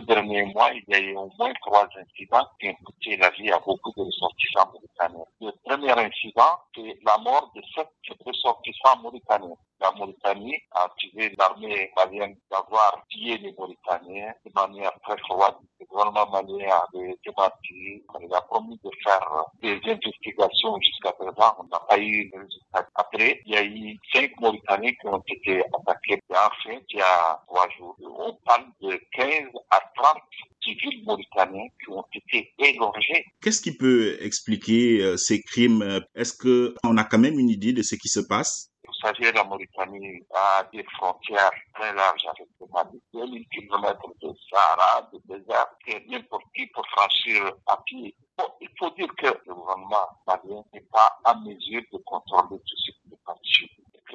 deux derniers mois, il y a eu au moins trois incidents qui ont coûté la vie à beaucoup de ressortissants mauritaniens. Le premier incident, c'est la mort de sept ressortissants mauritaniens. La Mauritanie a accusé l'armée malienne d'avoir tué les Mauritaniens de manière très froide. Le gouvernement malien avait démenti. Il a promis de faire des investigations jusqu'à présent. On n'a pas eu de résultat. Après, il y a eu cinq Mauritaniens qui ont été attaqués. Et enfin, il y a trois jours, on parle de 15 à 30 civils mauritaniens qui ont été égorgés. Qu'est-ce qui peut expliquer euh, ces crimes? Est-ce qu'on a quand même une idée de ce qui se passe? Vous savez, la Mauritanie a des frontières très larges avec le Mali. 2000 km de Sahara, de désert, que n'importe qui peut franchir à pied. Bon, il faut dire que le gouvernement malien n'est pas en mesure de contrôler tout ce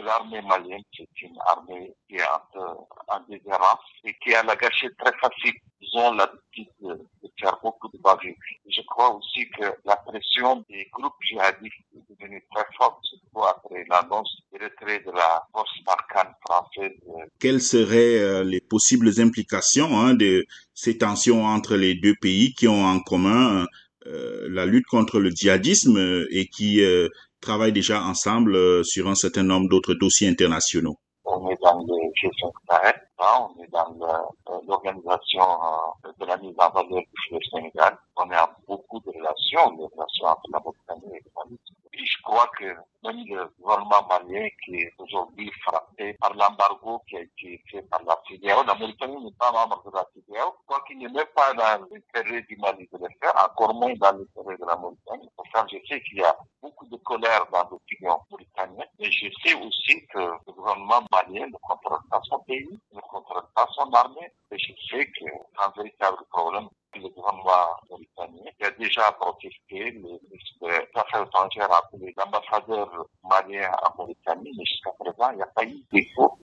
l'armée malienne, c'est une armée qui est en, déshérence et qui a la gâchette très facile. Ils ont l'habitude de, faire beaucoup de bavures. Je crois aussi que la pression des groupes djihadistes est devenue très forte, surtout après l'annonce du retrait de la force Barkhane française. Quelles seraient euh, les possibles implications hein, de ces tensions entre les deux pays qui ont en commun euh, la lutte contre le djihadisme et qui euh, travaillent déjà ensemble euh, sur un certain nombre d'autres dossiers internationaux On est dans le G5 Sahel, on est dans l'organisation de la mise en valeur du Sénégal. On a beaucoup de relations, des relations entre la Mauritanie et le Mali je crois que même le gouvernement malien qui est aujourd'hui frappé par l'embargo qui a été fait par la CDAO, la Mauritanie n'est pas membre de la CDAO, quoi qu'il n'est même pas dans l'intérêt du Mali de le faire, encore moins dans l'intérêt de la Mauritanie. Pourtant, je sais qu'il y a dans l'opinion mauritanienne, mais je sais aussi que le gouvernement malien ne contrôle pas son pays, ne contrôle pas son armée, et je sais que c'est un véritable problème le gouvernement mauritanien qui a déjà protesté, le ministre des Affaires étrangères a appelé l'ambassadeur malien à Mauritanie, mais jusqu'à présent, il n'y a pas eu d'écho